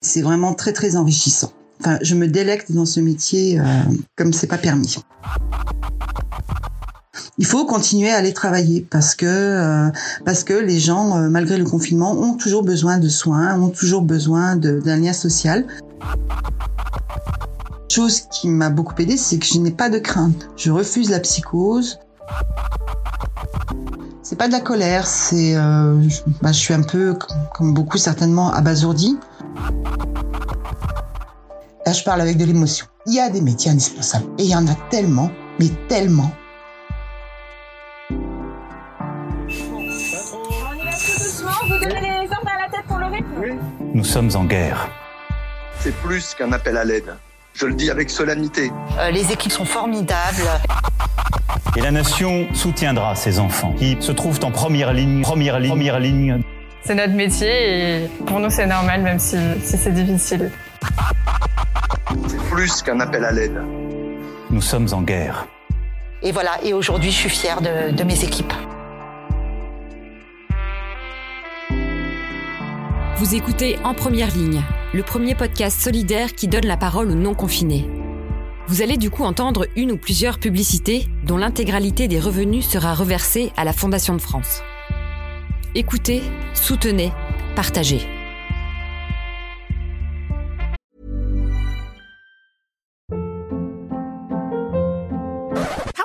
C'est vraiment très très enrichissant. Enfin, je me délecte dans ce métier euh, comme c'est pas permis. Il faut continuer à aller travailler parce que euh, parce que les gens, euh, malgré le confinement, ont toujours besoin de soins, ont toujours besoin d'un lien social. Chose qui m'a beaucoup aidé, c'est que je n'ai pas de crainte. Je refuse la psychose. C'est pas de la colère, c'est euh, je, bah, je suis un peu comme beaucoup certainement abasourdi. Là, je parle avec de l'émotion. Il y a des métiers indispensables et il y en a tellement, mais tellement. Nous sommes en guerre. C'est plus qu'un appel à l'aide. Je le dis avec solennité. Euh, les équipes sont formidables. Et la nation soutiendra ces enfants qui se trouvent en première ligne, première ligne, première ligne. C'est notre métier et pour nous c'est normal même si, si c'est difficile. C'est plus qu'un appel à l'aide. Nous sommes en guerre. Et voilà, et aujourd'hui je suis fière de, de mes équipes. Vous écoutez En Première Ligne, le premier podcast solidaire qui donne la parole aux non-confinés. Vous allez du coup entendre une ou plusieurs publicités dont l'intégralité des revenus sera reversée à la Fondation de France. Écoutez, soutenez, partagez.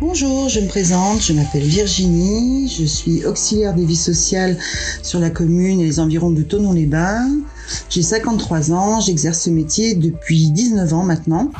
Bonjour, je me présente, je m'appelle Virginie, je suis auxiliaire des vies sociales sur la commune et les environs de Tonon-les-Bains. J'ai 53 ans, j'exerce ce métier depuis 19 ans maintenant.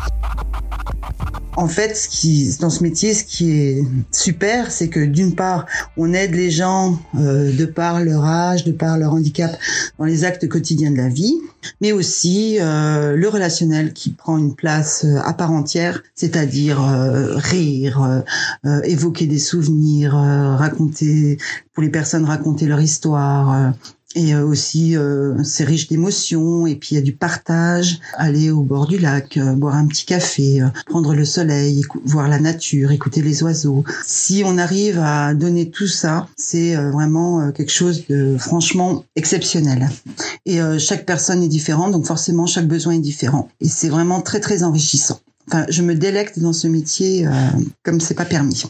En fait, ce qui, dans ce métier, ce qui est super, c'est que d'une part, on aide les gens euh, de par leur âge, de par leur handicap, dans les actes quotidiens de la vie, mais aussi euh, le relationnel qui prend une place euh, à part entière, c'est-à-dire euh, rire, euh, évoquer des souvenirs, euh, raconter pour les personnes raconter leur histoire. Et euh, aussi, euh, c'est riche d'émotions. Et puis, il y a du partage. Aller au bord du lac, euh, boire un petit café, euh, prendre le soleil, voir la nature, écouter les oiseaux. Si on arrive à donner tout ça, c'est euh, vraiment euh, quelque chose de franchement exceptionnel. Et chaque personne est différente, donc forcément, chaque besoin est différent. Et c'est vraiment très, très enrichissant. Enfin, je me délecte dans ce métier comme c'est pas permis.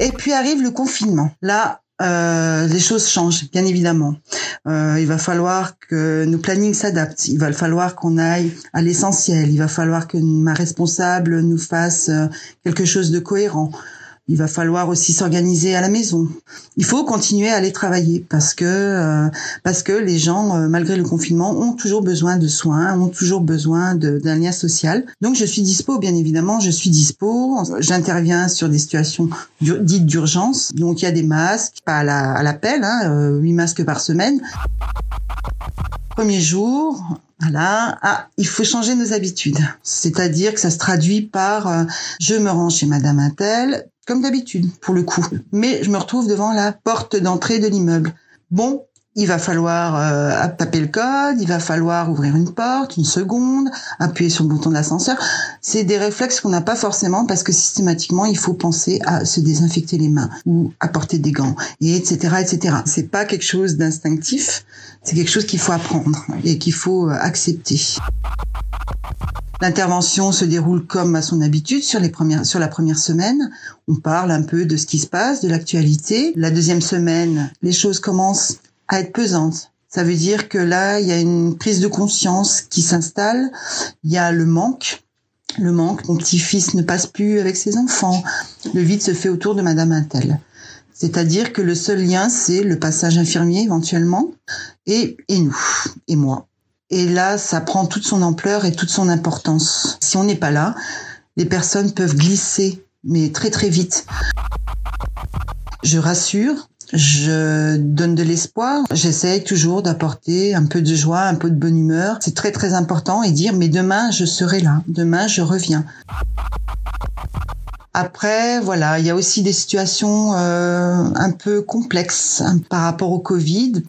Et puis arrive le confinement. Là, euh, les choses changent, bien évidemment. Euh, il va falloir que nos plannings s'adaptent. Il va falloir qu'on aille à l'essentiel. Il va falloir que ma responsable nous fasse euh, quelque chose de cohérent. Il va falloir aussi s'organiser à la maison. Il faut continuer à aller travailler parce que euh, parce que les gens, euh, malgré le confinement, ont toujours besoin de soins, ont toujours besoin d'un lien social. Donc je suis dispo, bien évidemment, je suis dispo. J'interviens sur des situations dites d'urgence. Donc il y a des masques, pas à la- à l'appel, hein, euh, 8 masques par semaine. Premier jour, voilà, ah, il faut changer nos habitudes. C'est-à-dire que ça se traduit par euh, je me rends chez Madame Intel, comme d'habitude, pour le coup. Mais je me retrouve devant la porte d'entrée de l'immeuble. Bon, il va falloir euh, taper le code, il va falloir ouvrir une porte, une seconde, appuyer sur le bouton de l'ascenseur. C'est des réflexes qu'on n'a pas forcément parce que systématiquement il faut penser à se désinfecter les mains ou à porter des gants et etc etc. C'est pas quelque chose d'instinctif, c'est quelque chose qu'il faut apprendre et qu'il faut euh, accepter. L'intervention se déroule comme à son habitude sur les premières, sur la première semaine. On parle un peu de ce qui se passe, de l'actualité. La deuxième semaine, les choses commencent à être pesantes. Ça veut dire que là, il y a une prise de conscience qui s'installe. Il y a le manque. Le manque. Mon petit-fils ne passe plus avec ses enfants. Le vide se fait autour de Madame Intel. C'est-à-dire que le seul lien, c'est le passage infirmier éventuellement et, et nous, et moi. Et là, ça prend toute son ampleur et toute son importance. Si on n'est pas là, les personnes peuvent glisser, mais très très vite. Je rassure je donne de l'espoir. J'essaye toujours d'apporter un peu de joie, un peu de bonne humeur. C'est très très important et dire mais demain je serai là, demain je reviens. Après, voilà, il y a aussi des situations euh, un peu complexes hein, par rapport au Covid.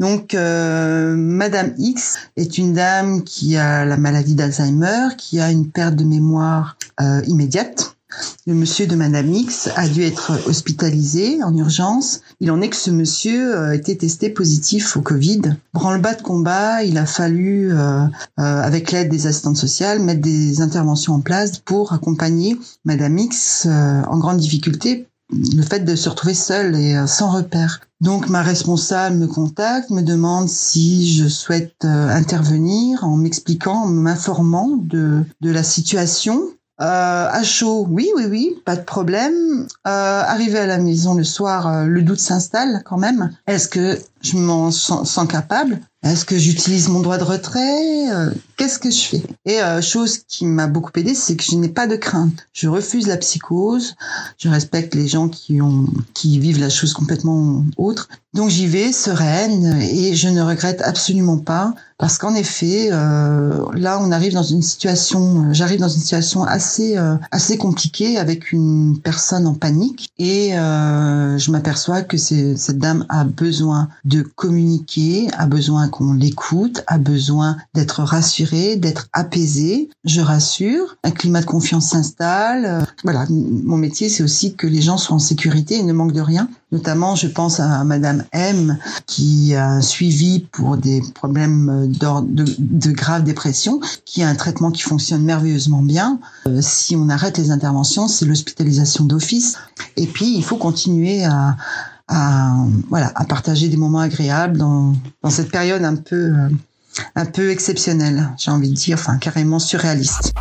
Donc, euh, Madame X est une dame qui a la maladie d'Alzheimer, qui a une perte de mémoire euh, immédiate le monsieur de Madame X a dû être hospitalisé en urgence. Il en est que ce monsieur a été testé positif au Covid. Branle-bas de combat, il a fallu, euh, euh, avec l'aide des assistantes sociales, mettre des interventions en place pour accompagner Madame X euh, en grande difficulté le fait de se retrouver seule et sans repère. Donc ma responsable me contacte, me demande si je souhaite intervenir en m'expliquant, en m'informant de, de la situation euh, à chaud, oui, oui, oui, pas de problème. Euh, arrivé à la maison le soir, euh, le doute s'installe quand même. Est-ce que je m'en sens, capable? Est-ce que j'utilise mon droit de retrait? Euh, Qu'est-ce que je fais? Et euh, chose qui m'a beaucoup aidé, c'est que je n'ai pas de crainte. Je refuse la psychose. Je respecte les gens qui ont qui vivent la chose complètement autre. Donc j'y vais sereine et je ne regrette absolument pas parce qu'en effet, euh, là on arrive dans une situation, j'arrive dans une situation assez assez compliquée avec une personne en panique et je m'aperçois que cette dame a besoin de communiquer, a besoin qu'on l'écoute, a besoin d'être rassuré, d'être apaisé. Je rassure, un climat de confiance s'installe. Voilà, mon métier, c'est aussi que les gens soient en sécurité et ne manquent de rien. Notamment, je pense à Madame M qui a suivi pour des problèmes de, de grave dépression, qui a un traitement qui fonctionne merveilleusement bien. Euh, si on arrête les interventions, c'est l'hospitalisation d'office. Et puis, il faut continuer à à voilà à partager des moments agréables dans, dans cette période un peu euh, un peu exceptionnelle, j'ai envie de dire, enfin carrément surréaliste.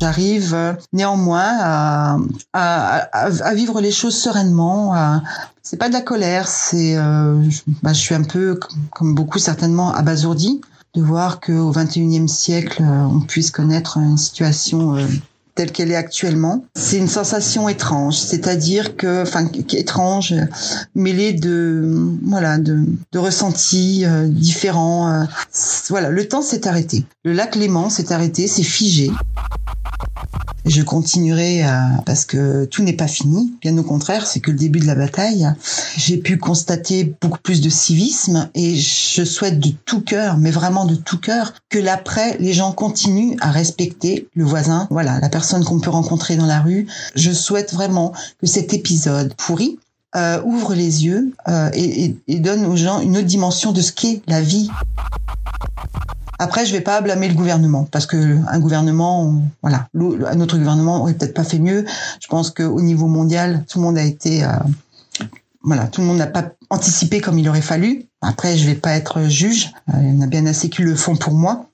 J'arrive euh, néanmoins à, à, à, vivre les choses sereinement. C'est pas de la colère, c'est euh, bah, je suis un peu comme beaucoup certainement abasourdi de voir qu'au 21e siècle on puisse connaître une situation telle qu'elle est actuellement. C'est une sensation étrange, c'est-à-dire que, enfin, étrange, mêlée de, voilà, de, ressentis euh, différents. Euh, voilà, le temps s'est arrêté. Le lac Léman s'est arrêté, c'est figé. Je continuerai euh, parce que tout n'est pas fini. Bien au contraire, c'est que le début de la bataille. J'ai pu constater beaucoup plus de civisme et je souhaite de tout cœur, mais vraiment de tout cœur, que l'après, les gens continuent à respecter le voisin, voilà, la personne qu'on peut rencontrer dans la rue. Je souhaite vraiment que cet épisode pourri euh, ouvre les yeux euh, et, donne aux gens une autre dimension de ce qu'est la vie. Après, je vais pas blâmer le gouvernement parce que un gouvernement, voilà, notre gouvernement aurait peut-être pas fait mieux. Je pense qu'au niveau mondial, tout le monde a été, euh, voilà, tout le monde n'a pas anticipé comme il aurait fallu. Après, je vais pas être juge. Il y en a bien assez qui le font pour moi.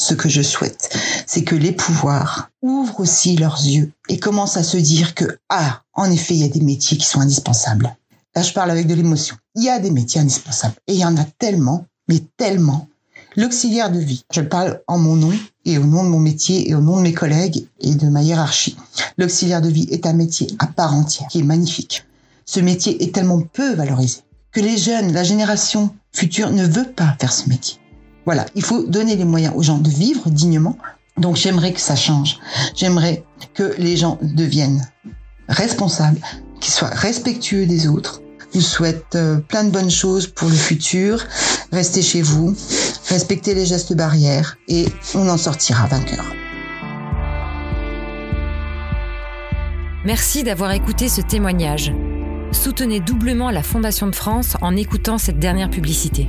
Ce que je souhaite, c'est que les pouvoirs ouvrent aussi leurs yeux et commencent à se dire que ah, en effet, il y a des métiers qui sont indispensables. Là, je parle avec de l'émotion. Il y a des métiers indispensables et il y en a tellement, mais tellement L'auxiliaire de vie, je parle en mon nom et au nom de mon métier et au nom de mes collègues et de ma hiérarchie. L'auxiliaire de vie est un métier à part entière qui est magnifique. Ce métier est tellement peu valorisé que les jeunes, la génération future ne veut pas faire ce métier. Voilà, il faut donner les moyens aux gens de vivre dignement. Donc j'aimerais que ça change. J'aimerais que les gens deviennent responsables, qu'ils soient respectueux des autres, vous souhaite euh, plein de bonnes choses pour le futur. Restez chez vous, respectez les gestes barrières et on en sortira vainqueur. Merci d'avoir écouté ce témoignage. Soutenez doublement la Fondation de France en écoutant cette dernière publicité.